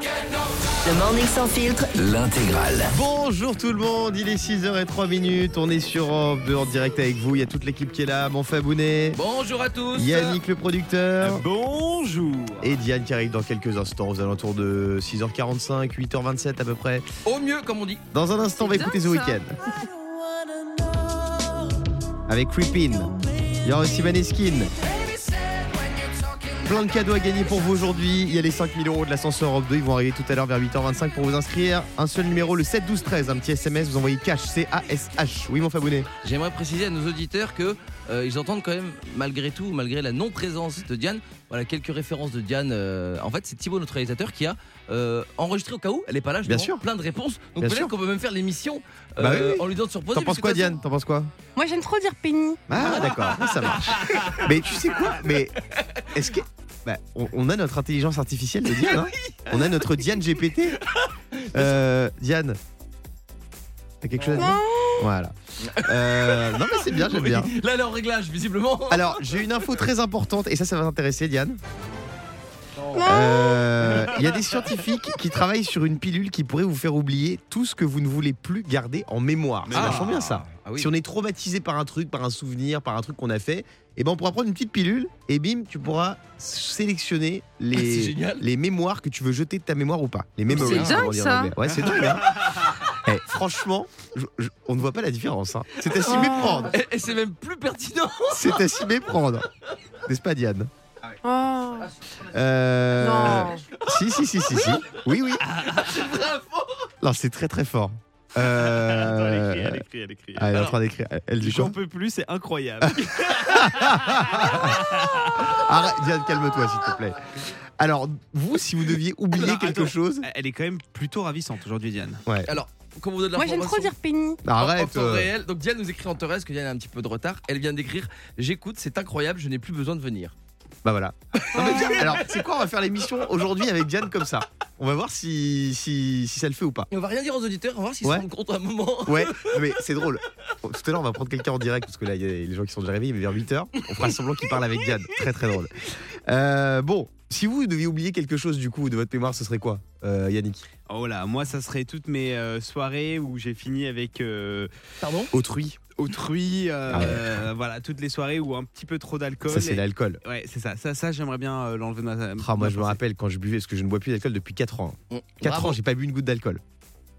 Le Morning Sans Filtre, L'intégrale. Bonjour tout le monde, il est 6h03 minutes, on est sur Europe 2 en direct avec vous, il y a toute l'équipe qui est là, mon Fabounet, Bonjour à tous. Yannick le producteur Bonjour et Diane qui arrive dans quelques instants aux alentours de 6h45, 8h27 à peu près. Au mieux, comme on dit. Dans un instant on va écouter The Weeknd. Avec Creepin. Il y aura aussi Maneskin. Plein de cadeaux à gagner pour vous aujourd'hui. Il y a les 5000 euros de l'ascenseur Europe 2. Ils vont arriver tout à l'heure vers 8h25 pour vous inscrire. Un seul numéro, le 7 12 13. Un petit SMS, vous envoyez cash, C-A-S-H. Oui, mon Fabounet. J'aimerais préciser à nos auditeurs que euh, ils entendent quand même, malgré tout, malgré la non-présence de Diane, voilà quelques références de Diane. euh, en fait, c'est Thibaut, notre réalisateur, qui a euh, enregistré au cas où elle est pas là. Bien justement, sûr. Plein de réponses. Donc Bien peut-être qu'on peut même faire l'émission euh, Bah oui, oui. en lui donnant sur pause. T'en penses quoi, Diane T'en penses quoi? Moi j'aime trop dire Penny. Ah, d'accord, ça marche. Mais tu sais quoi? Mais est-ce que. Bah, on, on a notre intelligence artificielle de Diane. hein on a notre Diane GPT. Euh, Diane. T'as quelque chose à dire Voilà. Euh, non, mais c'est bien, j'aime bien. Là, elle est en réglage, visiblement. Alors, j'ai une info très importante, et ça, ça va t'intéresser, Diane. Euh, Il y a des scientifiques qui travaillent sur une pilule qui pourrait vous faire oublier tout ce que vous ne voulez plus garder en mémoire. C'est Ah. vachement bien ça. Ah oui. Si on est traumatisé par un truc, par un souvenir, par un truc qu'on a fait, et ben on pourra prendre une petite pilule et bim, tu pourras sélectionner les, génial. les mémoires que tu veux jeter de ta mémoire ou pas. Les memories. C'est dingue, ça. Ouais, c'est dingue. hein. Eh, franchement, je- je- on ne voit pas la différence. hein. C'est à s'y méprendre. Et, et c'est même plus pertinent. C'est à s'y méprendre. N'est-ce pas, Diane? Oh. Euh, Non. Si, si, si, si, si. Oui, oui. Non, c'est très, très fort. Euh, Elle écrit, elle écrit, elle écrit. ah, elle est en train d'écrire. Elle dit quoi J'en peux plus, c'est incroyable. Arrête, Diane, calme-toi, s'il te plaît. Alors, vous, si vous deviez oublier Alors, quelque attends. chose. Elle est quand même plutôt ravissante aujourd'hui, Diane. Ouais. Alors, comme vous donne Moi j'aime trop dire Penny. En- en Arrête. temps euh, réel. Donc Diane nous écrit en Torres que Diane a un petit peu de retard. Elle vient d'écrire J'écoute, c'est incroyable, je n'ai plus besoin de venir. Bah voilà. Non, mais Diane, alors, c'est quoi On va faire l'émission aujourd'hui avec Diane comme ça? On va voir si, si, si ça le fait ou pas. Et on va rien dire aux auditeurs, on va voir s'ils Ouais. se rendent compte à un moment. Ouais, mais c'est drôle. Tout à l'heure, on va prendre quelqu'un en direct parce que là, il y a les gens qui sont déjà réveillés, mais vers 8h, on fera semblant qu'il parle avec Diane. Très très drôle. Euh, bon, si vous deviez oublier quelque chose du coup de votre mémoire, ce serait quoi, euh, Yannick? Oh là, moi, ça serait toutes mes euh, soirées où j'ai fini avec euh, Pardon? Autrui. autrui. euh, Ah ouais. voilà, toutes les soirées où un petit peu trop d'alcool. Ça, c'est et- l'alcool. Ouais, c'est ça. Ça, ça j'aimerais bien euh, l'enlever de ma. Ah, moi, je me rappelle quand je buvais, parce que je ne bois plus d'alcool depuis 4 ans. Mm. 4 Bravo. ans, j'ai pas bu une goutte d'alcool.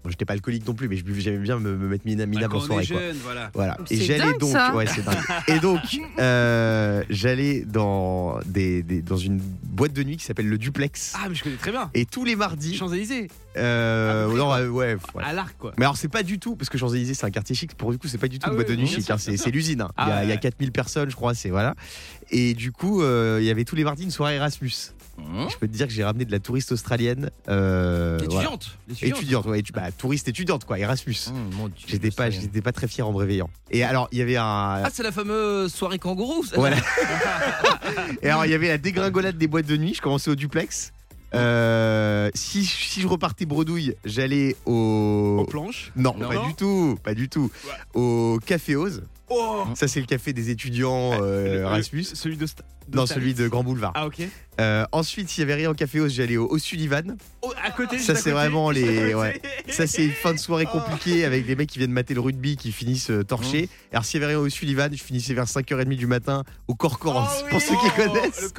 Bon, j'étais pas alcoolique non plus, mais j'aimais bien me, me mettre mina, Bah, minable quand en on soirée. quoi. jeune, voilà. Voilà. Et j'allais donc, ça. ouais, c'est dingue. Et donc, euh, j'allais dans des, des- dans une boîte de nuit qui s'appelle le Duplex. Ah, mais je connais très bien. Et tous les mardis, Champs-Élysées. euh, Après, non, euh, ouais, ouais. À l'arc, quoi. Mais alors c'est pas du tout parce que Champs-Élysées c'est un quartier chic pour du coup c'est pas du tout Ah une boîte oui, de nuit chic hein, c'est l'usine hein. Ah il, y a, ouais, il y a ouais. 4000 personnes je crois c'est voilà et du coup euh, il y avait tous les mardis une soirée Erasmus Mmh. je peux te dire que j'ai ramené de la touriste australienne euh, voilà. Étudiante. étudiante ouais étu- bah, touriste étudiante quoi Erasmus Mmh, j'étais pas j'étais pas très fier en me réveillant et alors il y avait un Ah, c'est la fameuse soirée kangourou. voilà et alors il y avait la dégringolade des boîtes de nuit je commençais au duplex Euh, si, si je repartais bredouille j'allais au Aux planches. Non, Non. pas du tout, pas du tout. Au Café Oz. Oh Ça, c'est le café des étudiants euh, Le- le- Erasmus. Celui de. Non, celui de Grand Boulevard. Ah, ok. Euh, ensuite, s'il y avait rien au Café Oz, j'allais au, au Sullivan. Oh, à côté, Ça, c'est vraiment les- ouais. Ça, c'est une fin de soirée Oh. compliquée avec des mecs qui viennent mater le rugby qui finissent euh, torchés. Alors, s'il y avait rien au Sullivan, je finissais vers 5h30 du matin au Corcorance. Oh, oui. Pour ceux qui Oh, connaissent,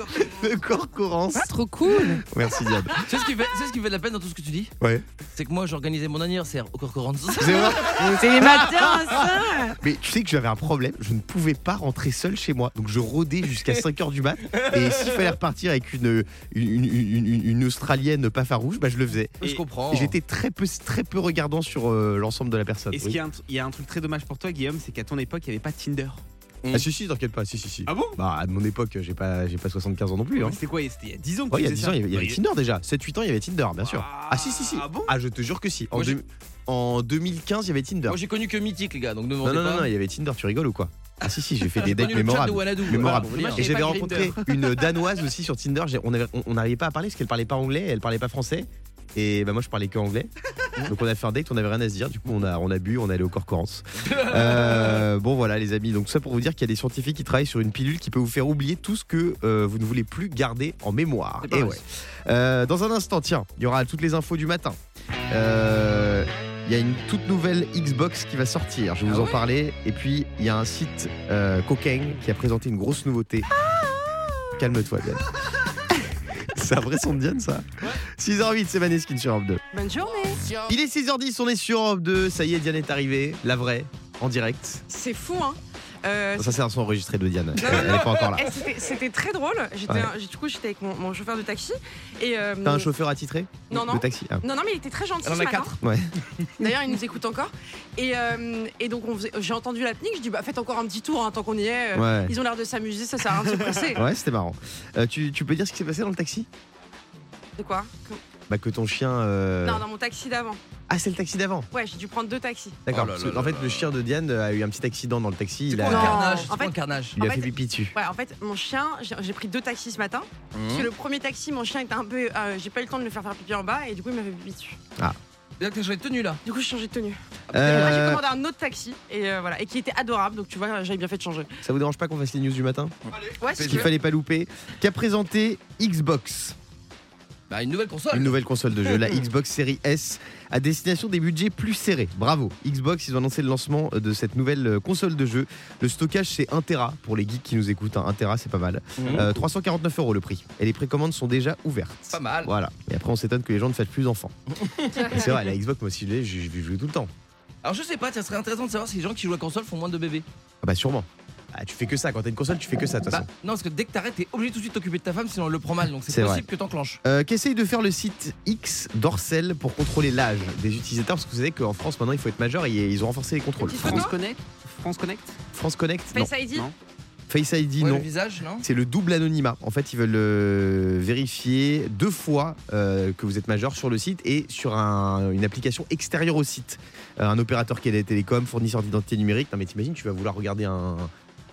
le Corcorance. Ah, trop cool. Merci, Diane. Tu sais ce qui fait, tu sais ce qui fait de la peine dans tout ce que tu dis? Ouais. C'est que moi j'organisais mon anniversaire au Corcoran. C'est vrai C'est les matins ça. Mais tu sais que j'avais un problème, je ne pouvais pas rentrer seul chez moi. Donc je rôdais jusqu'à 5h du mat. Et s'il fallait repartir avec une, une, une- une- une Australienne pas farouche, bah je le faisais. Je comprends. Et j'étais très peu, très peu regardant sur euh, l'ensemble de la personne. Est-ce Oui. qu'il y, y a un truc très dommage pour toi, Guillaume, c'est qu'à ton époque, il n'y avait pas Tinder? Ah si si, t'inquiète pas, si si si. Ah bon? Bah à mon époque, j'ai pas, j'ai pas 75 ans non plus. Hein. C'était quoi C'était il y a 10 ans que Ouais, il y a tu 10 faisais ans, il y avait, il y avait Ouais, Tinder déjà. 7-8 ans, il y avait Tinder, bien sûr. Ah si si si. Ah bon? Ah je te jure que si. En, Moi, j'ai- deux- en 2015, il y avait Tinder. Moi j'ai connu que Mythique les gars, donc ne me Non demandez non non, pas. non, il y avait Tinder, tu rigoles ou quoi? Ah si si, j'ai fait des J'ai dates connu le chat mémorables. de Wanadu. Mémorable. Voilà, pour vous Et dire. j'avais pas rencontré une danoise aussi sur Tinder. J'ai- On avait- on- on n'arrivait pas à parler parce qu'elle parlait pas anglais, elle parlait pas français. Et bah moi je parlais que anglais. Donc on a fait un date, on avait rien à se dire. Du coup, on a, on a bu, on est allé au Corcorance. Euh, bon, voilà, les amis. Donc, ça pour vous dire qu'il y a des scientifiques qui travaillent sur une pilule qui peut vous faire oublier tout ce que euh, vous ne voulez plus garder en mémoire. Et ouais. Euh, dans un instant, tiens, il y aura toutes les infos du matin. Euh, Il y a une toute nouvelle Xbox qui va sortir, je vais vous Ah en ouais parler. Et puis, il y a un site euh, Cocaine qui a présenté une grosse nouveauté. Calme-toi, Diane. C'est un vrai son de Diane, ça 6h08, c'est Maneskin sur Europe 2. Bonne journée. Il est 6h10, on est sur Europe 2. Ça y est, Diane est arrivée, la vraie, en direct. C'est fou, hein. Euh, Ça, c'est un son enregistré de Diane. non, Elle n'est pas encore là. eh, c'était- très drôle. J'étais, Ouais. du coup, j'étais avec mon, mon chauffeur de taxi. Et, euh, T'as un chauffeur attitré Non, non. De taxi ah. Non, non, mais il était très gentil Elle en a quatre. Ouais. D'ailleurs, il nous écoute encore. Et, euh, et donc, on faisait- j'ai entendu la technique. Je dis, bah, faites encore un petit tour hein, tant qu'on y est. Ouais. Ils ont l'air de s'amuser, ça sert à rien de se presser. Ouais, c'était marrant. Euh, tu, tu peux dire ce qui s'est passé dans le taxi? De quoi? Bah que ton chien. euh, Non, dans mon taxi d'avant. Ah, c'est le taxi d'avant. Ouais, j'ai dû prendre deux taxis. D'accord. Oh là parce là que, en là fait, là le chien de Diane a eu un petit accident dans le taxi. C'est Il a, Non, carnage en quoi fait- un carnage il lui a en fait fait- pipi dessus. Ouais, en fait, mon chien, j'ai j'ai pris deux taxis ce matin. Parce que le premier taxi, mon chien était un peu. euh, j'ai pas eu le temps de le faire faire pipi en bas et du coup, il m'a fait pipi dessus. Et là, t'as changé de tenue là Du coup, j'ai changé de tenue. Euh, Et après, j'ai commandé un autre taxi et euh, voilà, et qui était adorable. Donc tu vois, j'avais bien fait de changer. Ça vous dérange pas qu'on fasse les news du matin? Ouais, Ce si tu qu'il veux. fallait pas louper. Qu'a présenté Xbox? Bah, une nouvelle console. Une nouvelle console de jeu, la Xbox Series S, à destination des budgets plus serrés. Bravo. Xbox, ils ont annoncé le lancement de cette nouvelle euh, console de jeu. Le stockage, c'est 1 Tera pour les geeks qui nous écoutent. hein. 1 Tera, c'est pas mal. Mhm. Euh, 349 euros le prix. Et les précommandes sont déjà ouvertes. Pas mal. Voilà. Et après, on s'étonne que les gens ne fassent plus d'enfants. C'est vrai, la Xbox, moi aussi, je l'ai, je jouer tout le temps. Alors, je sais pas, ça serait intéressant de savoir si les gens qui jouent à console font moins de bébés. Ah bah, sûrement. Ah, tu fais que ça. Quand t'as une console, tu fais que ça, de toute Bah, façon. non, parce que dès que t'arrêtes, t'es obligé tout de suite de t'occuper de ta femme, sinon elle le prend mal. Donc, c'est possible que t'enclenches. Euh, Qu'essaye de faire le site X d'Orcel pour contrôler l'âge des utilisateurs Parce que vous savez qu'en France, maintenant, il faut être majeur et ils ont renforcé les contrôles. France Connect France Connect France Connect Non. Face ID Non. Face ID, Ouais, non. le visage, non C'est le double anonymat. En fait, ils veulent euh, vérifier deux fois euh, que vous êtes majeur sur le site et sur un- une application extérieure au site. Euh, un opérateur qui est des télécoms, fournisseur d'identité numérique. Non, mais t'imagines, tu vas vouloir regarder un,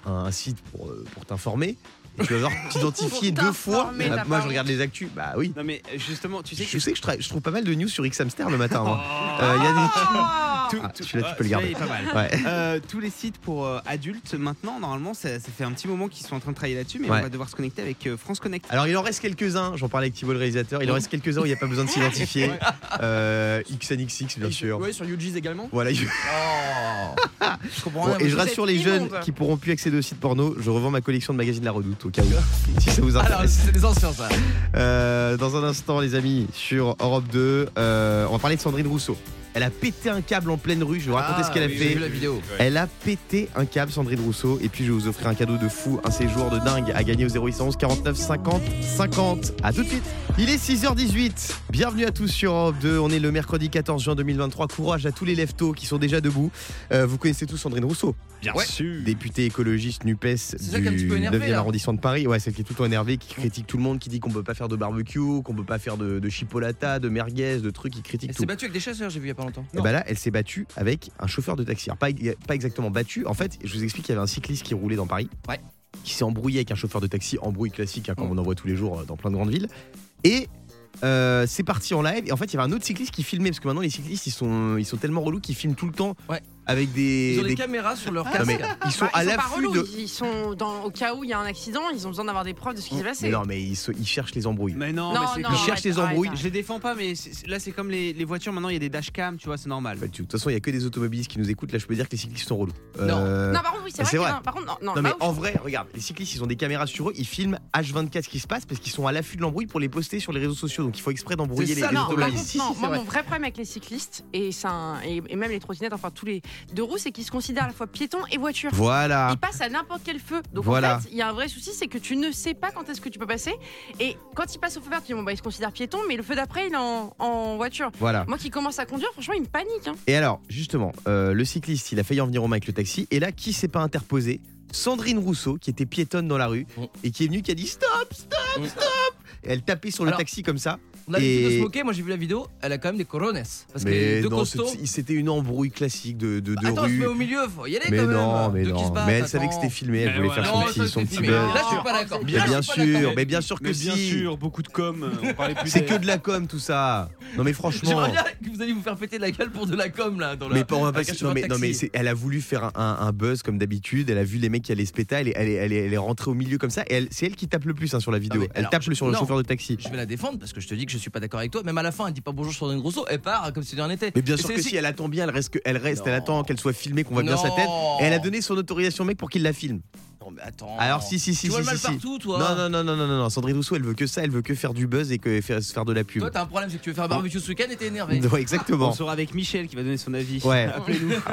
un- un site pour, euh, pour t'informer. Et tu vas devoir t'identifier deux fois. moi, je regarde les actus. Bah oui. Non mais euh, justement, tu sais Je que sais que je, tra- je trouve pas mal de news sur X Hamster le matin. moi. Oh. Euh, il y a des- Oh Tout- Ah, tout- celui-là, tu ah, peux le garder. est pas mal. Ouais. Euh, tous les sites pour euh, adultes maintenant, normalement, ça, ça fait un petit moment qu'ils sont en train de travailler là-dessus, mais Ouais. on va devoir se connecter avec euh, France Connect. Alors il en reste quelques-uns, j'en parlais avec Thibault le réalisateur, il en reste quelques-uns où il n'y a pas besoin de s'identifier. Euh, XNXX bien sûr. Ouais, sur UG's également? Voilà. Oh Je comprends Bon, rien. et je rassure les jeunes qui pourront plus accéder au site porno, je revends ma collection de magazines La Redoute au cas où, si ça vous Alors, intéresse. c'est des anciens ça. Euh, dans un instant les amis, sur Europe 2, euh, on va parler de Sandrine Rousseau. Elle a pété un câble en pleine rue, je vais vous raconter ce qu'elle a Ah, oui, J'ai fait. vu la vidéo. Elle a pété un câble, Sandrine Rousseau. Et puis, je vais vous offrir un cadeau de fou, un séjour de dingue à gagner au 0811 49 50 50. À tout de suite. Il est 6h18. Bienvenue à tous sur Europe 2. On est le mercredi 14 juin 2023. Courage à tous les leftos qui sont déjà debout. Euh, vous connaissez tous Sandrine Rousseau, Bien Ouais. sûr. députée écologiste NUPES du peu énervé, 9e là. arrondissement de Paris. Ouais, celle qui est tout le temps énervée, qui critique tout le monde, qui dit qu'on peut pas faire de barbecue, qu'on peut pas faire de, de chipolata, de merguez, de trucs, qui critique Elle tout. s'est battue avec des chasseurs, j'ai vu il y a pas longtemps. Et bah là, elle s'est battue avec un chauffeur de taxi. Alors, pas, pas exactement battue. En fait, je vous explique qu'il y avait un cycliste qui roulait dans Paris. Ouais. Qui s'est embrouillé avec un chauffeur de taxi, embrouille classique, hein, comme Mm. on en voit tous les jours euh, dans plein de grandes villes. Et euh, c'est parti en live. Et en fait, il y avait un autre cycliste qui filmait. Parce que maintenant, les cyclistes, ils sont, ils sont tellement relous qu'ils filment tout le temps. Avec des. Ils ont des des- caméras sur leur Non, casque. mais ils sont Bah, à l'affût de. ils- sont dans, au cas où il y a un accident, ils ont besoin d'avoir des preuves de ce qui s'est Mais passé. non, mais ils, se- ils cherchent les embrouilles. Mais non, Non, mais c'est non, comme- Ils cherchent arrête, les embrouilles. arrête, Je les défends pas, mais c'est- là c'est comme les, les voitures, maintenant il y a des dashcams, tu vois, c'est normal. Bah, tu- De toute façon, il y a que des automobilistes qui nous écoutent. Là, je peux dire que les cyclistes sont relous. Non. Euh, Non, par contre, oui, c'est c'est vrai. vrai. que non, Par contre, non, non, mais en vrai, regarde, les cyclistes, ils ont des caméras sur eux, ils filment H24 ce qui se passe parce qu'ils sont à l'affût de l'embrouille pour les poster sur les réseaux sociaux. Donc il faut exprès d'embrouiller les, automobilistes. non, moi, c'est mon vrai. vrai problème avec les cyclistes et, c'est un- et, et même les trottinettes, enfin tous les deux roues, c'est qu'ils se considèrent à la fois piétons et voitures. Voilà. Ils passent à n'importe quel feu. Donc Voilà. en fait, il y a un vrai souci, c'est que tu ne sais pas quand est-ce que tu peux passer. Et quand ils passent au feu vert, tu dis bon bah ils se considèrent piétons, mais le feu d'après il est en, en voiture. Voilà. Moi qui commence à conduire, franchement, il me panique. hein. Et alors, justement, euh, le cycliste, il a failli en venir au main avec le taxi. Et là, qui s'est pas interposé? Sandrine Rousseau, qui était piétonne dans la rue Mm. et qui est venue, qui a dit stop, stop, Mm. stop. Et elle tapait sur le Alors, taxi comme ça. On a l'habitude de se moquer, moi j'ai vu la vidéo, elle a quand même des corones. Parce que mais deux non, costauds. c'était une embrouille classique de, de, de Attends, je rue. mets au milieu, faut y aller Mais quand même. non, mais non. Mais elle savait que attends. c'était filmé, elle voulait faire son petit, son buzz. Là, je suis pas d'accord. Bien sûr, mais bien sûr que Mais bien si. sûr, beaucoup de com, euh, on parlait plus C'est que de la com tout ça. Non mais J'aimerais franchement. bien que vous allez vous faire péter la gueule pour de la com là dans. Mais pas- on va pas- avec un non mais, de non, mais elle a voulu faire un, buzz comme d'habitude. Elle a vu les mecs qui allaient se péter. Elle est, elle est, rentrée au milieu comme ça. Et c'est elle qui tape le plus hein, sur la vidéo. elle alors, tape sur le non. chauffeur de taxi. Je vais la défendre parce que je te dis que je suis pas d'accord avec toi. Même à la fin, elle dit pas bonjour Sandrine Rousseau, elle part comme si de rien n'était. Mais bien sûr que si elle attend bien, elle reste, elle reste, elle attend qu'elle soit filmée, qu'on voit bien sa tête. Et elle a donné son autorisation au mec pour qu'il la filme. Non, mais attends. Alors si si si Tu vois si, le mal si, si. partout, toi. Non non non non non non non. Sandrine Rousseau, elle veut que ça, elle veut que faire du buzz et que faire, faire de la pub. Toi, t'as un problème, c'est que tu veux faire un barbecue ce week-end et t'es énervé. Ouais, exactement. On sera avec Michel qui va donner son avis. Ouais.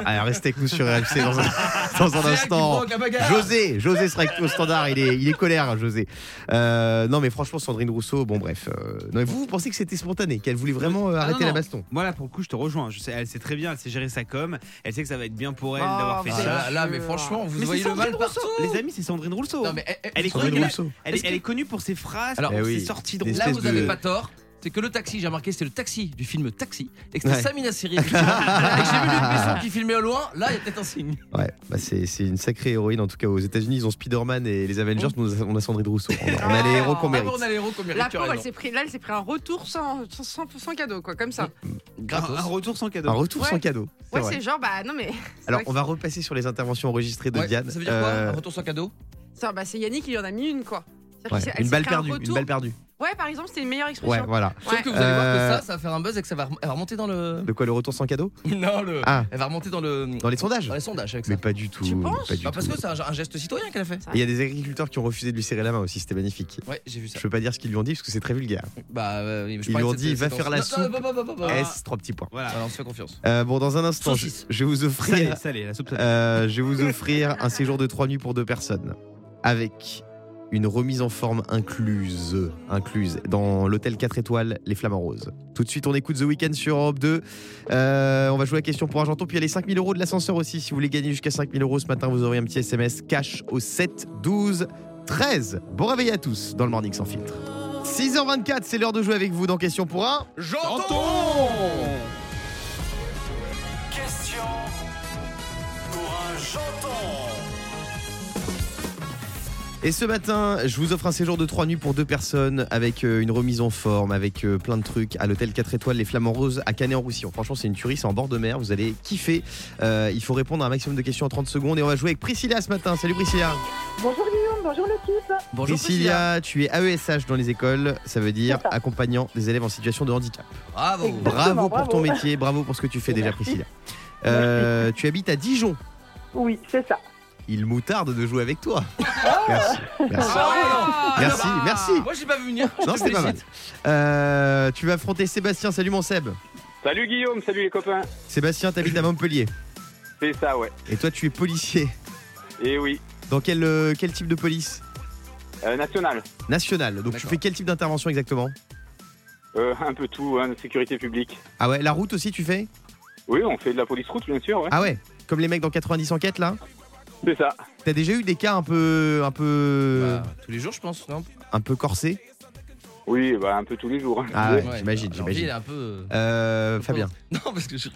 Allez, restez avec nous sur RMC dans un, dans un instant. José, José sera avec nous au standard, il est, il est colère, José. Euh, non, mais franchement, Sandrine Rousseau, bon, bref. euh, non, mais vous, vous pensez que c'était spontané, qu'elle voulait vraiment euh, Ah, arrêter non, la baston? Moi là pour le coup je te rejoins. Je sais, elle sait très bien, elle sait gérer sa com. Elle sait que ça va être bien pour elle Oh, d'avoir fait Ah, ça. là, là, mais franchement, vous Mais voyez le mal partout. Les amis, c'est Sandrine Rousseau. Non, mais eh, eh, Elle est Sandrine connue, savez que Rousseau. elle, est, Est-ce elle que- est connue pour ses phrases, Alors, pour Eh ses oui, sorties des drôles. Là, espèce vous avez de- pas tort. C'est que le taxi, j'ai remarqué, c'était le taxi du film Taxi. Et que c'était Ouais. Samina Seri. Et que j'ai vu Luc Besson qui filmait au loin. Là, il y a peut-être un signe. Ouais, bah c'est c'est une sacrée héroïne, en tout cas aux États-Unis, ils ont Spider-Man et les Avengers, nous on a Sandrine Rousseau. On a, on a les héros qu'on Ah, mérite. on a les héros qu'on mérite. La pauvre, elle s'est pris, là, elle s'est pris un retour sans, sans, sans cadeau, quoi, comme ça. Un, Gratos. un retour sans cadeau. Un retour Ouais. sans cadeau. c'est Ouais, vrai. c'est genre, bah non, mais. Alors, on va repasser sur les interventions enregistrées de Ouais, Diane. Ça veut dire quoi Euh, Un retour sans cadeau? Ça, bah, c'est Yannick qui lui en a mis une, quoi. Ouais, Une balle un perdue, une balle perdue. Ouais, par exemple, c'était une meilleure Ouais, expression. voilà. Sauf Ouais. que vous allez voir Euh, que ça, ça va faire un buzz et que ça va rem- elle va remonter dans le. De quoi le retour sans cadeau? Non, le. Ah. Elle va remonter dans le. Dans les sondages? Dans les sondages avec ça. Mais pas du tout. Tu penses pas du Bah, parce tout. que c'est un, un geste citoyen qu'elle a fait. Il y a des agriculteurs qui ont refusé de lui serrer la main aussi, c'était magnifique. Ouais, j'ai vu ça. Je peux pas dire ce qu'ils lui ont dit parce que c'est très vulgaire. Bah, euh, je Ils lui ont dit, va faire la soupe. S, trois petits points. Voilà. On se fait confiance. Euh, bon, dans un instant, je, vais vous offrir, salé, la soupe euh, je vais vous offrir un séjour de trois nuits pour deux personnes avec une remise en forme incluse, incluse dans l'hôtel 4 étoiles Les Flamants Roses. Tout de suite, on écoute The Weeknd sur Europe 2. Euh, on va jouer la question pour Argenton. Puis il y a les 5000 euros de l'ascenseur aussi. Si vous voulez gagner jusqu'à 5000 euros ce matin, vous aurez un petit SMS cash au 7 12 13. Bon réveil à tous dans le Morning sans filtre. 6h24, c'est l'heure de jouer avec vous dans Question pour un. J'entends Question pour un janton. Et ce matin, je vous offre un séjour de 3 nuits pour deux personnes avec euh, une remise en forme, avec euh, plein de trucs à l'hôtel 4 étoiles Les Flamands Roses à Canet-en-Roussillon. Franchement, c'est une tuerie, c'est en bord de mer, vous allez kiffer. Euh, il faut répondre à un maximum de questions en 30 secondes et on va jouer avec Priscilla ce matin. Salut Priscilla. Bonjour Guillaume, bonjour l'équipe. Bonjour Priscilla, tu es AESH dans les écoles, ça veut dire ça. accompagnant des élèves en situation de handicap. Bravo Exactement. Bravo pour bravo. ton métier, bravo pour ce que tu fais déjà. Priscilla. Euh, tu habites à Dijon. Oui, c'est ça. Il moutarde de jouer avec toi. Merci. Merci. Ah, Merci, alors, merci. Moi, j'ai pas vu venir. Je Non, c'était pas mal. Euh, tu vas affronter Sébastien. Salut mon Seb. Salut Guillaume, salut les copains. Sébastien, t'habites à Montpellier. C'est ça, ouais. Et toi, tu es policier. Et oui, Dans quel, euh, quel type de police euh, national. National. Donc tu fais quel type d'intervention exactement Euh, un peu tout, hein, sécurité publique. Ah ouais, la route aussi tu fais Oui, on fait de la police route, bien sûr, ouais. Ah ouais Comme les mecs dans 90 enquêtes là C'est ça. T'as déjà eu des cas un peu un peu Bah, tous les jours, je pense, non? Un peu corsés Oui, bah, un peu tous les jours. hein. Ah ouais, Ouais, j'imagine, j'imagine. un peu. euh, Euh, un peu- Fabien, Non, parce que je,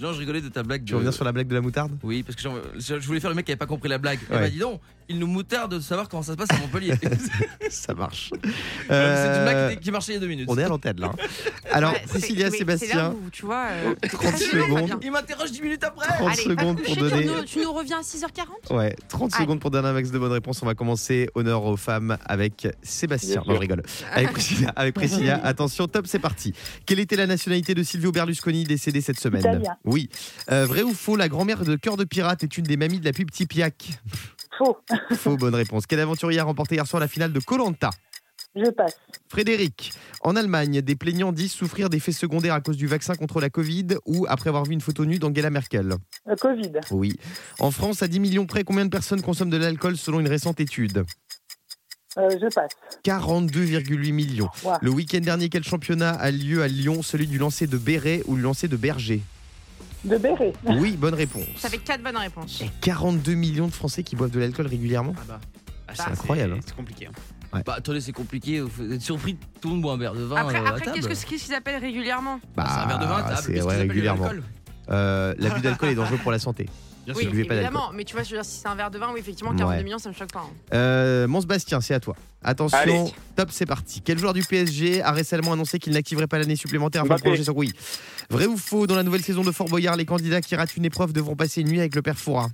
non, je rigolais de ta blague. tu de- reviens sur la blague de la moutarde? Oui, parce que je je voulais faire le mec qui avait pas compris la blague. Eh Ouais. bah, dis donc, il nous moutarde de savoir comment ça se passe à Montpellier. Ça marche. C'est une blague Euh, qui, marchait il y a deux minutes. on est à l'antenne là. Alors, Ouais, Priscilla, Sébastien, là où, tu vois, euh, 30 très gênant, secondes. Il m'interroge 10 minutes après. 30 Allez, secondes pour donner. Tu nous, tu nous reviens à 6h40 Ouais, 30 Allez. secondes pour donner un max de bonnes réponses. On va commencer. Honneur aux femmes avec Sébastien. Non, je rigole. Avec Priscilla. Avec Priscilla. Attention, top, c'est parti. Quelle était la nationalité de Silvio Berlusconi décédé cette semaine. Oui. Euh, vrai ou faux, la grand-mère de Cœur de Pirate est une des mamies de la pub Tipiak Faux. Faux, bonne réponse. Quel aventurier a remporté hier soir la finale de Colanta Je passe. Frédéric. En Allemagne, des plaignants disent souffrir d'effets secondaires à cause du vaccin contre la Covid ou après avoir vu une photo nue d'Angela Merkel. Euh, Covid. Oui. En France, à 10 millions près, combien de personnes consomment de l'alcool selon une récente étude? Euh, je passe. 42,8 millions. Wow. Le week-end dernier, quel championnat a lieu à Lyon? Celui du lancer de Béret ou le lancer de Berger? De béret. Oui, bonne réponse. Ça fait 4 bonnes réponses. Il y a 42 millions de Français qui boivent de l'alcool régulièrement? Ah bah, Ah, c'est incroyable, hein. C'est compliqué. hein. bah, attendez, c'est compliqué. Vous êtes surpris tout le monde boit un verre de vin. Après, euh, après qu'est-ce que- qu'est-ce qu'ils appellent régulièrement? Bah, c'est un verre de vin à table. c'est ouais, régulièrement. Euh, L'abus d'alcool est dangereux pour la santé. Bien Oui, sûr. buvez pas d'alcool. évidemment. Mais tu vois, je veux dire, si c'est un verre de vin, oui, effectivement, Ouais. 42 millions, ça me choque pas. hein. Euh, mon Sébastien, c'est à toi. Attention, Allez. top, c'est parti. Quel joueur du PSG a récemment annoncé qu'il n'activerait pas l'année supplémentaire afin de Mbappé. prolonger son oui. Vrai ou faux, dans la nouvelle saison de Fort Boyard, les candidats qui ratent une épreuve devront passer une nuit avec le père Fouras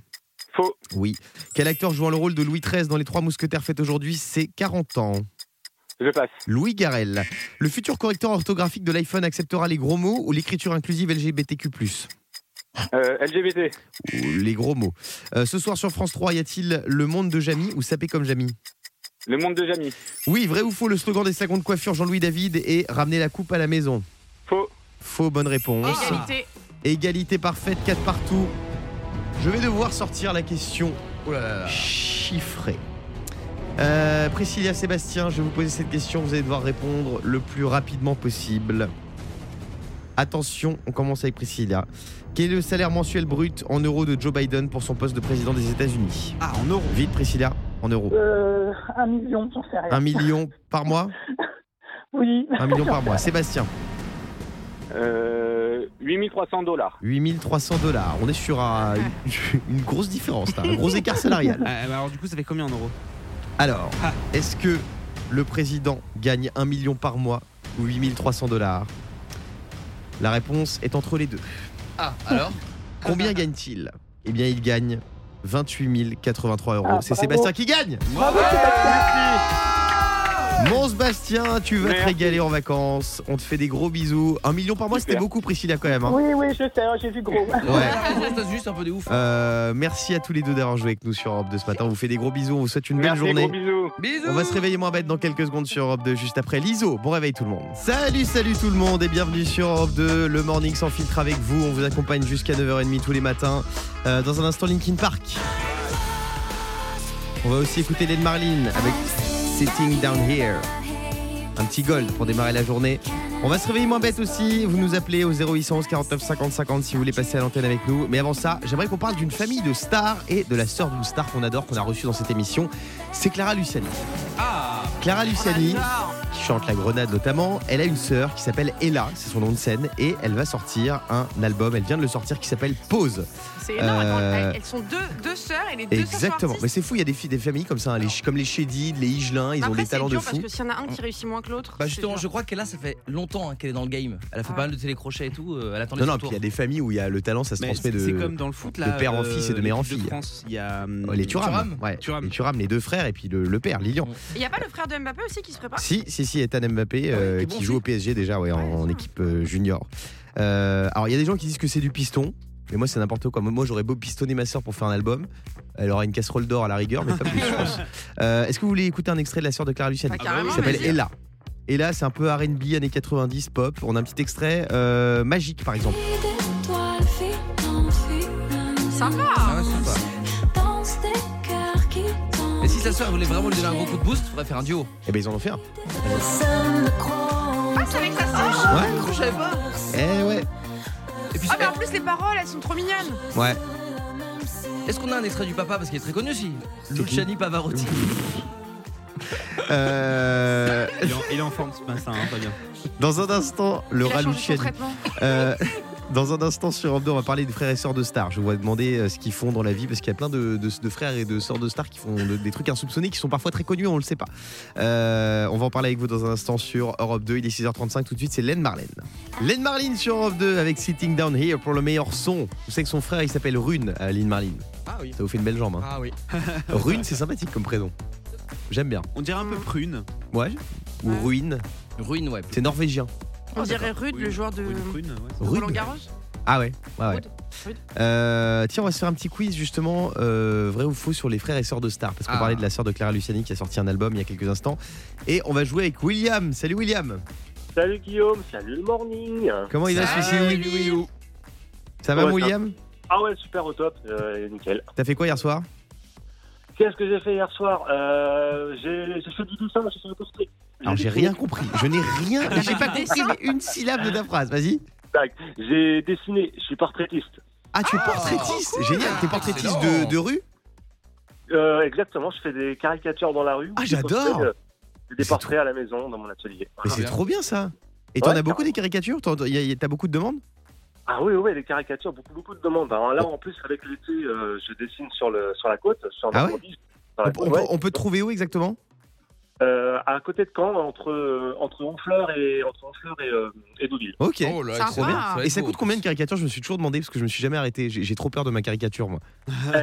Faux. Oui. Quel acteur jouant le rôle de Louis XIII dans Les Trois Mousquetaires fête aujourd'hui? Ses 40 ans Je passe. Louis Garrel. Le futur correcteur orthographique de l'iPhone acceptera les gros mots ou l'écriture inclusive LGBTQ+. Euh, LGBT. Les gros mots. Euh, ce soir sur France 3, y a-t-il Le Monde de Jamie ou Sapé comme Jamie Le monde de Jamie. Oui, vrai ou faux, le slogan des salons de coiffure Jean-Louis David est Ramener la coupe à la maison. Faux. Faux, bonne réponse. Égalité. Égalité parfaite, 4 partout. Je vais devoir sortir la question Oh là là là. chiffrée. Euh, Priscilla Sébastien, je vais vous poser cette question, vous allez devoir répondre le plus rapidement possible. Attention, on commence avec Priscilla. Quel est le salaire mensuel brut en euros de Joe Biden pour son poste de président des États-Unis Ah, en euros. Vite, Priscilla, en euros. Euh, un million, j'en sais rien. Un million par mois Oui. Un million par mois. Sébastien, Euh, 8300 dollars. 8300 dollars. On est sur un- une, une grosse différence, là, un gros écart salarial. Ah, bah alors du coup, ça fait combien en euros? Alors, Ah. est-ce que le président gagne un million par mois ou 8300 dollars? La réponse est entre les deux. Ah, alors Combien gagne-t-il? Eh bien, il gagne 28 083 euros. Ah, C'est bravo. Sébastien qui gagne Bravo, Sébastien. Mon Sébastien, tu vas te Merci. régaler en vacances. On te fait des gros bisous. Un million par mois, c'était Super. beaucoup, Priscilla, quand même. hein. Oui, oui, je sais, j'ai vu gros. Ouais. C'est juste un peu des ouf. Euh, merci à tous les deux d'avoir joué avec nous sur Europe 2 ce matin. On vous fait des gros bisous. On vous souhaite une belle Merci, journée. gros bisous. Bisous On va se réveiller moins bête dans quelques secondes sur Europe 2 juste après l'ISO. Bon réveil tout le monde. Salut, salut tout le monde et bienvenue sur Europe 2, le morning sans filtre avec vous. On vous accompagne jusqu'à 9h30 tous les matins. Euh, dans un instant, Linkin Park. On va aussi écouter Len Marlin avec Sitting Down Here. Un petit gold pour démarrer la journée. On va se réveiller moins bête aussi. Vous nous appelez au 0811 49 50 50 si vous voulez passer à l'antenne avec nous. Mais avant ça, j'aimerais qu'on parle d'une famille de stars et de la sœur d'une star qu'on adore, qu'on a reçue dans cette émission. C'est Clara Luciani. Ah Clara Luciani, chante La Grenade notamment, elle a une sœur qui s'appelle Ella, c'est son nom de scène, et elle va sortir un album, elle vient de le sortir qui s'appelle Pause. C'est énorme. Euh, elles, elles sont deux, deux sœurs et les deux sont Exactement. Mais c'est fou, il y a des, filles, des familles comme ça, hein, les, comme les Chédid, les Higelin, ils ont des talents de fou. parce que s'il y en a un qui réussit moins que l'autre. Bah justement, je crois qu'elle là, ça fait longtemps hein, qu'elle est dans le game. Elle a fait Ouais. pas mal de télécrochets et tout. euh, Elle attendait Non, non, puis il y a des familles où il y a le talent, ça se Mais transmet de. c'est comme dans le foot là. de père en fils et de mère en fille. Il y a Oh, les Thuram. Les deux frères et puis le, le père, Lilian. Il n'y a pas le frère de Mbappé aussi qui se prépare? Si, si, si, Ethan Mbappé euh, qui est qui bon joue au PSG déjà ouais, en, en équipe euh, junior. Euh, alors il y a des gens qui disent que c'est du piston, mais moi c'est n'importe quoi. Moi j'aurais beau pistonner ma soeur pour faire un album. Elle aura une casserole d'or à la rigueur, mais pas plus, je pense. Euh, Est-ce que vous voulez écouter un extrait de la sœur de Clara Luciani carrément, qui s'appelle. Ella. Ella, c'est un peu RB années 90, pop. On a un petit extrait euh, magique par exemple. Sympa Ah ouais, sympa. Sa sœur voulait vraiment lui donner un gros coup de boost, il faudrait faire un duo. Eh ben ils en ont fait un. Ah, c'est avec sa sœur Ouais. Je savais pas. Eh ouais. Et puis, Ah, mais en plus, les paroles, elles sont trop mignonnes Ouais. est-ce qu'on a un extrait du papa? Parce qu'il est très connu aussi Luciani Pavarotti. Euh, Il est en, il est en forme ce matin, hein, pas bien. dans un instant, le Il a rat changé son Luciani. traitement. Euh, dans un instant sur Europe 2, on va parler des frères et sœurs de stars. Je vous vais demander euh, ce qu'ils font dans la vie parce qu'il y a plein de, de- de frères et de sœurs de stars qui font de- des trucs insoupçonnés qui sont parfois très connus, on le sait pas. Euh, on va en parler avec vous dans un instant sur Europe 2. Il est 6h35 tout de suite, c'est Len Marlène. Len Marlene sur Europe 2 avec Sitting Down Here pour le meilleur son. Vous savez que son frère il s'appelle Rune, euh, Len Marlene. Ah oui. Ça vous fait une belle jambe. Hein. Ah oui. Rune, c'est sympathique comme prénom. J'aime bien. On dirait un peu prune. Ouais. Ou Ouais. Ruine, Ruine, ouais. c'est norvégien. On dirait Rude, le joueur de Rude, prune, ouais. de Rude. Roland Garros. Ah ouais, ouais, ouais. Euh, tiens, on va se faire un petit quiz justement, euh, vrai ou faux, sur les frères et sœurs de stars. Parce qu'on Ah. parlait de la sœur de Clara Luciani qui a sorti un album il y a quelques instants. Et on va jouer avec William. Salut William. Salut Guillaume, salut le morning. Comment il va celui-ci. Ça va Ouais, William? Ah ouais, super au top, euh, nickel. T'as fait quoi hier soir? Qu'est-ce que j'ai fait hier soir euh, J'ai j'ai fait du dessin, j'ai fait un poster. Alors j'ai rien compris. Je n'ai rien. J'ai pas compris une syllabe de ta phrase. Vas-y. Tac, J'ai dessiné, je suis portraitiste. Ah, tu es Ah, portraitiste. Génial. T'es portraitiste de, de rue? Euh, exactement, je fais des caricatures dans la rue. Ah, j'adore. Des c'est portraits à la maison, dans mon atelier. Mais c'est trop bien ça. Et t'en Ouais, as beaucoup des caricatures? T'en- y a- y a- T'as beaucoup de demandes? Ah oui, oui, les caricatures, beaucoup, beaucoup de demandes. Alors là, en plus, avec l'été, euh, je dessine sur, le, sur la côte, sur Ah ouais On, côte, on peut, ouais. on peut te trouver où exactement? Euh, à côté de Caen, entre, euh, entre Honfleur et, entre Honfleur et, euh, et Deauville. Ok. Oh là, Sympa. trop bien. Ça va Et ça coûte en combien de caricatures? Je me suis toujours demandé parce que je me suis jamais arrêté. J'ai trop peur de ma caricature, moi. Euh,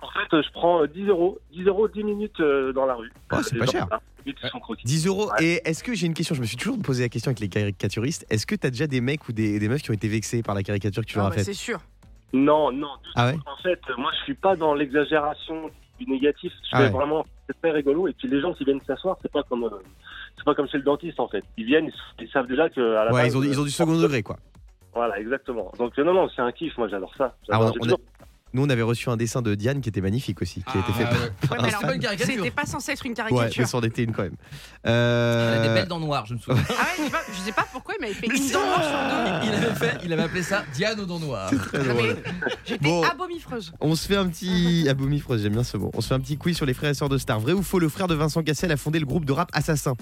en fait, je prends euh, 10 euros, 10 euros, 10 minutes dans la rue. Oh, c'est pas cher. Rue, ils sont croquis. 10 euros. Ouais. Et est-ce que j'ai une question? Je me suis toujours posé la question avec les caricaturistes. Est-ce que t'as déjà des mecs ou des, des meufs qui ont été vexés par la caricature que tu leur Ah as bah, faite? c'est sûr. Non, non. Ah ouais? En fait, moi, je suis pas dans l'exagération du négatif. Je Ah fais ouais. vraiment, c'est très rigolo. Et puis les gens qui viennent s'asseoir, c'est pas comme, euh, c'est pas comme chez le dentiste en fait. Ils viennent, ils, savent déjà que à la Ouais, base, ils ont, ils ont du euh, second degré, quoi. Voilà, exactement. Donc euh, non, non, c'est un kiff. Moi, j'adore ça. Ah, J'adore- on- j'ai on a- Nous, on avait reçu un dessin de Diane qui était magnifique aussi, qui a été fait Ah, par. ouais. par Ouais, mais alors, pas une caricature. C'était pas censé être une Ouais, caricature. mais c'en était une quand même. Elle a des Euh, belles dents noires, je me souviens. Ah ouais, je sais pas, je sais pas pourquoi il m'avait fait Mais une dent noire sur deux. Il avait fait, il avait appelé ça Diane aux dents noires. très drôle. mais J'étais Bon. abomifreuse. On se fait un petit. Abomifreuse, j'aime bien ce mot. On se fait un petit quiz sur les frères et sœurs de Star. Vrai ou faux, le frère de Vincent Cassel a fondé le groupe de rap Assassin?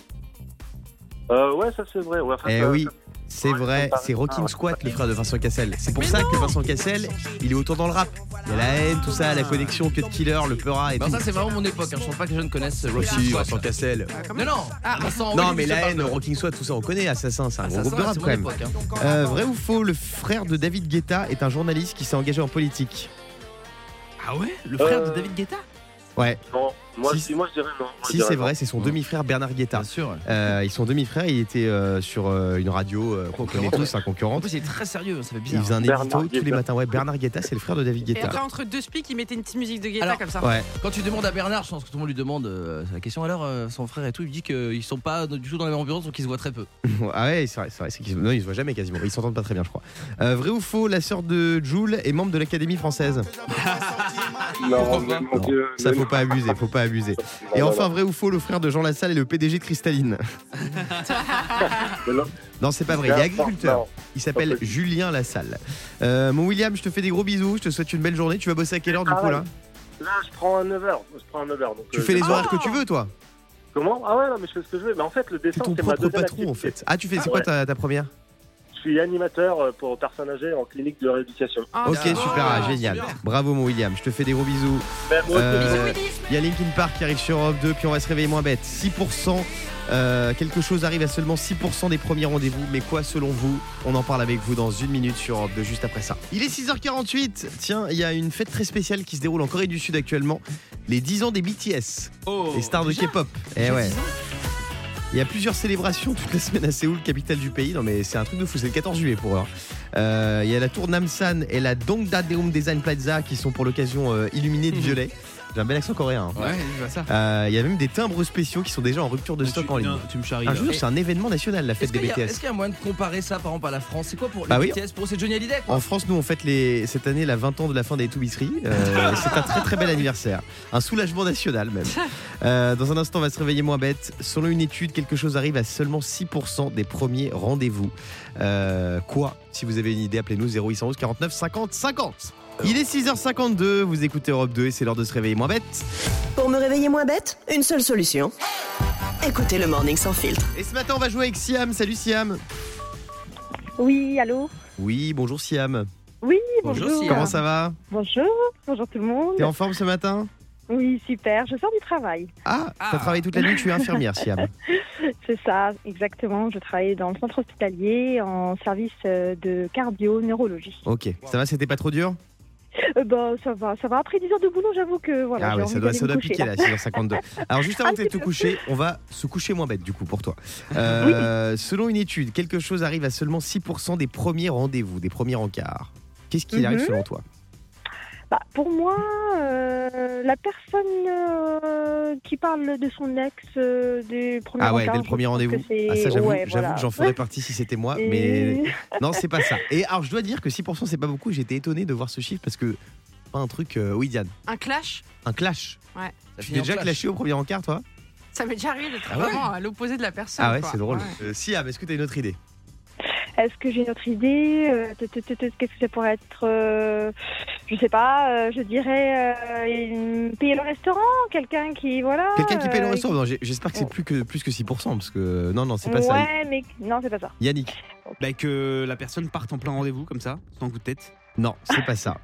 Euh, ouais, ça c'est vrai. Ouais, enfin, Eh ça- oui, ça- c'est vrai, c'est Rockin' ah. Squat, le frère de Vincent Cassel. C'est pour ça que Vincent Cassel, il est autant dans le rap. Il y a la haine, tout ça, la connexion, que de killer, le peura et Bon, tout. ça, c'est vraiment mon époque. hein. Je pense pas que les jeunes connaissent Rocky Aussi, Squad. Vincent Cassel. Ah, Non, non. Ah, Vincent, Non, oui, mais la haine, de- Rocking Squad, tout ça, on connaît. Assassin, c'est un gros groupe de rap quand même. époque, hein. Euh, vrai ou faux, le frère de David Guetta est un journaliste qui s'est engagé en politique Ah ouais? Le frère de Euh, David Guetta? Ouais, Non, moi, Si- si, moi je dirais non. Moi, si c'est non. vrai, c'est son Ouais. demi-frère Bernard Guetta. Bien sûr. Euh, ils sont demi-frères, il était euh, sur euh, une radio euh, qu'on connaît tous, un En concurrent. plus, il est très sérieux, ça fait Il bizarre. faisait un Bernard édito tous les Guetta. matins. Ouais, Bernard Guetta, c'est le frère de David Et Guetta. après, entre deux speaks, il mettait une petite musique de Guetta Alors, comme ça. Ouais, Quand tu demandes à Bernard, je pense que tout le monde lui demande euh, la question alors, euh, son frère et tout, il dit qu'ils sont pas du tout dans la même ambiance, donc ils se voient très peu. ah ouais, c'est vrai, c'est vrai. c'est qu'ils- non, ils se voient jamais quasiment. Ils s'entendent pas très bien, je crois. Euh, vrai ou faux, la sœur de Jules est membre de l'Académie française Non, Non, Dieu, Ça, faut non. pas abuser, faut pas abuser. Et enfin, vrai ou faux, le frère de Jean Lassalle est le PDG de Cristalline Mais non. C'est pas vrai, il est agriculteur. Il s'appelle. Julien Lassalle. Euh, mon William, je te fais des gros bisous, je te souhaite une belle journée. Tu vas bosser à quelle heure du Ah coup là Là, je prends un 9h. Je prends un 9h. Donc, Tu euh, fais les horaires que tu veux, toi Comment? Ah ouais, non, mais je fais ce que je veux. Mais en fait, le dessin, c'est ma deuxième patron en fait. Ah, tu fais, c'est Ah quoi ouais. ta, ta première? Suis animateur euh, pour personnes âgées en clinique de rééducation. Ah, Ok, super, ah, génial. super. Bravo, mon William. Je te fais des gros bisous. Moi, Euh. Il y a Linkin Park qui arrive sur Europe 2, puis on va se réveiller moins bête. 6%, euh, quelque chose arrive à seulement 6% des premiers rendez-vous. Mais quoi selon vous On en parle avec vous dans une minute sur Europe 2, juste après ça. Il est 6h48. Tiens, il y a une fête très spéciale qui se déroule en Corée du Sud actuellement. Les 10 ans des BTS, Oh, les stars de K-pop. Eh ouais. Il y a plusieurs célébrations toute la semaine à Séoul, capitale du pays. Non mais c'est un truc de fou, c'est le 14 juillet pour eux. hein. Euh, Il y a la tour Namsan et la Dongdaeum Design Plaza qui sont pour l'occasion euh, illuminées de violet. J'ai un bel accent coréen. hein. Ouais, je vois ça. Euh, Il y a même des timbres spéciaux qui sont déjà en rupture de stock tu, en ligne. non, tu me charries. Un là. jour, c'est un événement national, la Est-ce fête des qu'il y, a- BTS. est-ce qu'il y a moyen de comparer ça par exemple à la France C'est quoi pour Bah les oui. BTS Pour c'est Johnny Hallyday quoi En France, nous, on fête les... cette année la 20 ans de la fin des Toubisseries. Euh, c'est un très très bel anniversaire. Un soulagement national même. Euh, dans un instant, on va se réveiller moins bête. Selon une étude, quelque chose arrive à seulement 6% des premiers rendez-vous. Euh, quoi? Si vous avez une idée, appelez-nous 0811 49 50 50. Il est 6h52, vous écoutez Europe 2 et c'est l'heure de se réveiller moins bête. Pour me réveiller moins bête, une seule solution. Écoutez le Morning Sans Filtre. Et ce matin, on va jouer avec Siam. Salut Siam. Oui, allô Oui, bonjour Siam. Oui, Bonjour, bonjour. Sia. Comment ça va Bonjour, bonjour tout le monde. T'es en forme ce matin Oui, super, je sors du travail. Ah, t'as Ah. travaillé toute la nuit, tu es infirmière Siam. C'est ça, exactement. Je travaille dans le centre hospitalier en service euh, de cardio-neurologie. Ok, ça va, c'était pas trop dur Euh, bah, ça va, ça va. Après 10 heures de boulot, j'avoue que voilà. Ah ouais, ça doit, ça doit piquer là, 6h52. Alors juste avant Un de te coucher, on va se coucher moins bête du coup pour toi. Euh, Selon une étude, quelque chose arrive à seulement 6% des premiers rendez-vous, des premiers encarts. Qu'est-ce qui arrive Mhm. selon toi? Bah, pour moi, euh, la personne euh, qui parle de son ex euh, des premiers Ah ouais, dès le premier rendez-vous. Ah ça j'avoue, ouais, j'avoue voilà. que j'en ferais partie si c'était moi, Et- mais non c'est pas ça. Et alors je dois dire que 6% c'est pas beaucoup, j'étais étonné de voir ce chiffre parce que pas un truc, euh, oui Diane, Un clash, un clash. Ça Tu t'es déjà clash. clashé au premier encart toi? Ça m'est déjà arrivé d'être Ah ouais vraiment à l'opposé de la personne. Ah ouais, c'est drôle. Ouais. Euh, Siam, est-ce que t'as une autre idée? Est-ce que j'ai une autre idée Euh, Qu'est-ce que ça pourrait être euh, Je sais pas. euh, je dirais payer le restaurant. Quelqu'un qui voilà. Quelqu'un qui paye le restaurant J'espère que c'est plus que plus que 6% parce que non non c'est pas ça. Ouais, mais non, c'est pas ça. Yannick. Bah, que la personne parte en plein rendez-vous comme ça, sans coup de tête. Non, c'est pas ça.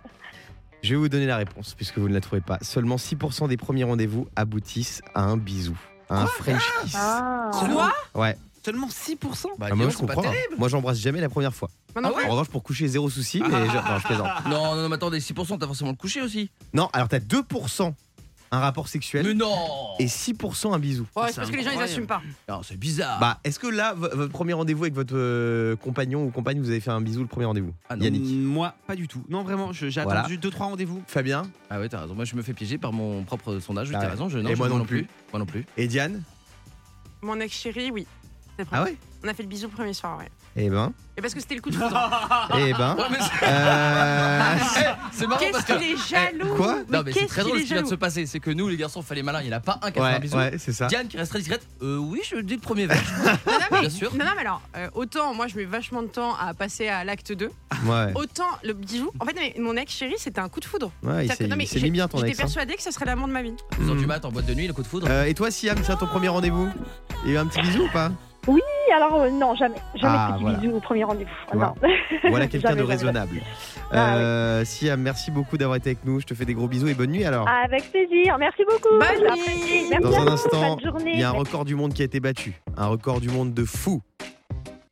Je vais vous donner la réponse puisque vous ne la trouvez pas. Seulement 6% des premiers rendez-vous aboutissent à un bisou, à un French kiss. Ah. Quoi? Ouais. Seulement 6% Bah, Ah, dis moi donc, je c'est pas comprends. hein. terrible. Moi j'embrasse jamais la première fois. Moi non plus. En revanche pour coucher zéro souci, mais je, non, je plaisante. Non, non, non, mais attendez, 6%, t'as forcément le coucher aussi. Non, alors t'as 2% un rapport sexuel Mais non et 6% un bisou. Ouais, C'est parce que les gens ils incroyable. assument pas. Non, c'est bizarre. Bah, est-ce que là, v- votre premier rendez-vous avec votre euh, compagnon ou compagne, vous avez fait un bisou le premier rendez-vous? Ah non. Yannick. Moi, pas du tout. Non, vraiment, je- j'ai Voilà. attendu 2-3 rendez-vous. Fabien? Ah ouais, t'as raison. Moi, je me fais piéger par mon propre sondage. Ah t'as ouais. raison. Je, non, Et je- moi non plus. Moi non plus. et Diane? Mon ex chéri, oui. C'est vrai. Ah ouais On a fait le bisou le premier soir, ouais. Eh ben, Et parce que c'était le coup de foudre. eh ben. Ouais, mais c'est- euh, c'est marrant Qu'est-ce que. qu'il est jaloux Quoi Non, mais c'est qu'est-ce très drôle ce qui vient de se passer. C'est que nous, les garçons, fallait malin. Il n'y en a pas un qui a fait un ouais, bisou. ouais, c'est ça. Diane qui reste très discrète. Euh, oui, je dis le premier verre. Non, non, mais, Bien sûr. non, non, mais alors, euh, autant moi je mets vachement de temps à passer à l'acte 2, Ouais, autant le bisou. En fait, mais mon ex chéri, c'était un coup de foudre. ouais, il C'est-à-dire s'est que- non, mais il s'est j'ai- mis bien ton J'étais ex. hein. persuadée que ça serait l'amour de ma vie. 2h du Mm. mat en boîte de nuit, le coup de foudre. Euh, et toi, Siam, tiens ton premier rendez-vous Il y a eu un petit bisou ou pas? Oui, alors euh, non, jamais. Jamais Ah, de petit voilà. bisou au premier rendez-vous. Voilà quelqu'un de raisonnable. Ah, Euh, Siam, merci beaucoup d'avoir été avec nous. Je te fais des gros bisous et bonne nuit alors. Avec plaisir. Merci beaucoup. Bonne nuit. Merci Dans un vous. instant. Il y a un record du monde qui a été battu. Un record du monde de fou.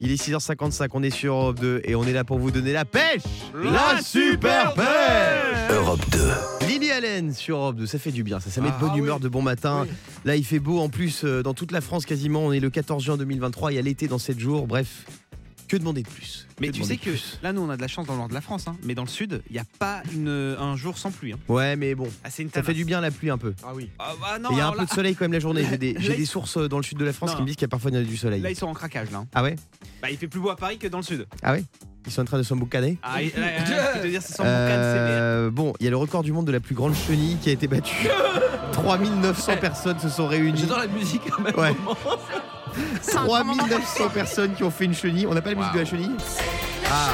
Il est 6h55, on est sur Europe 2 et on est là pour vous donner la pêche La super pêche Europe 2. Lily Allen sur Europe 2, ça fait du bien, ça, ça met de Ah, bonne oui. humeur, de bon matin. Là, il fait beau en plus euh, dans toute la France quasiment. On est le 14 juin 2023, il y a l'été dans 7 jours. Bref, que demander de plus? Mais Que tu sais que là, nous, on a de la chance dans le nord de la France. hein. Mais dans le sud, il n'y a pas une, un jour sans pluie. hein. Ouais, mais bon, Ah, une ça fait du bien la pluie un peu. Ah oui. Ah, bah, non, il y a un peu de soleil quand même la journée. J'ai des, sources dans le sud de la France Non. qui me disent qu'il y a parfois du soleil. Là, ils sont en craquage. Là. hein. Ah ouais? Bah, il fait plus beau à Paris que dans le sud. Ah ouais? Ils sont en train de s'emboucaner Ah, et- là, là, je peux te dire, c'est sans boucan, c'est Euh, bon, il y a le record du monde de la plus grande chenille qui a été battue. 3900 personnes se sont réunies. J'adore la musique quand même. Ouais. C'est un grand moment. 3900 personnes qui ont fait une chenille. On n'a pas la musique de la chenille Ah,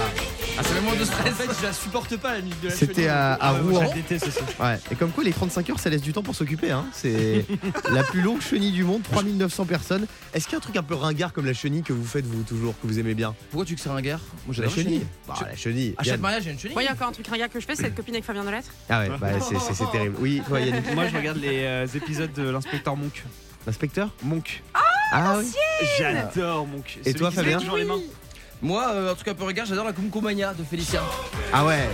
Ah, ça met moins de stress. je la supporte pas la musique de C'était à, à Rouen. la déteste. Ouais. Et comme quoi, les 35 heures, ça laisse du temps pour s'occuper. Hein. C'est la plus longue chenille du monde, 3900 personnes. Est-ce qu'il y a un truc un peu ringard comme la chenille que vous faites, vous, toujours, que vous aimez bien? Pourquoi tu que c'est un gars Moi, La j'adore chenille Bah, La chenille. À chaque mariage, il y a une chenille. Moi, il y a encore un truc ringard que je fais, c'est être copine avec Fabien Delettre. Ah ouais, bah, c'est- c'est c'est terrible. Oui, toi, Yannick. Moi, je regarde les euh, épisodes de l'inspecteur Monk. L'inspecteur? Monk. Ah oui J'adore Monk. Et Celui toi, Fabien lève toujours les mains. Moi, euh, en tout cas, peu regard, j'adore la Kumkumania de Félicien. Ah ouais.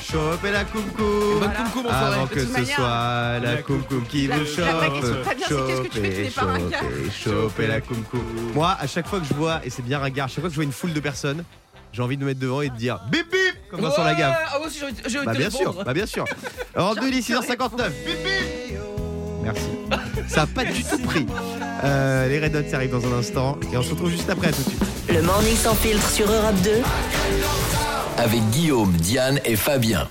Choper la coum-coum Bonne en soirée. Avant De que toute ce manière, soit la la coum-coum qui la- vous la chope. Vraie question, Fabien, c'est qu'est-ce que tu fais qui n'est pas ringard choper, choper la coum-coum Moi, à chaque fois que je vois, et c'est bien ringard, à chaque fois que je vois une foule de personnes, j'ai envie de me mettre devant et de dire bip bip Comme Vincent Ouais, Lagaffe. Ah, moi aussi, j'ai envie de- j'ai envie Bah de bien sûr, répondre. bah bien sûr. Alors, de 6h59 Bip bip Merci. Ça a pas du tout pris. Euh, les Red Hot, ça arrive dans un instant. Et on se retrouve juste après, à tout de suite. Le morning sans filtre sur Europe 2. Avec Guillaume, Diane et Fabien.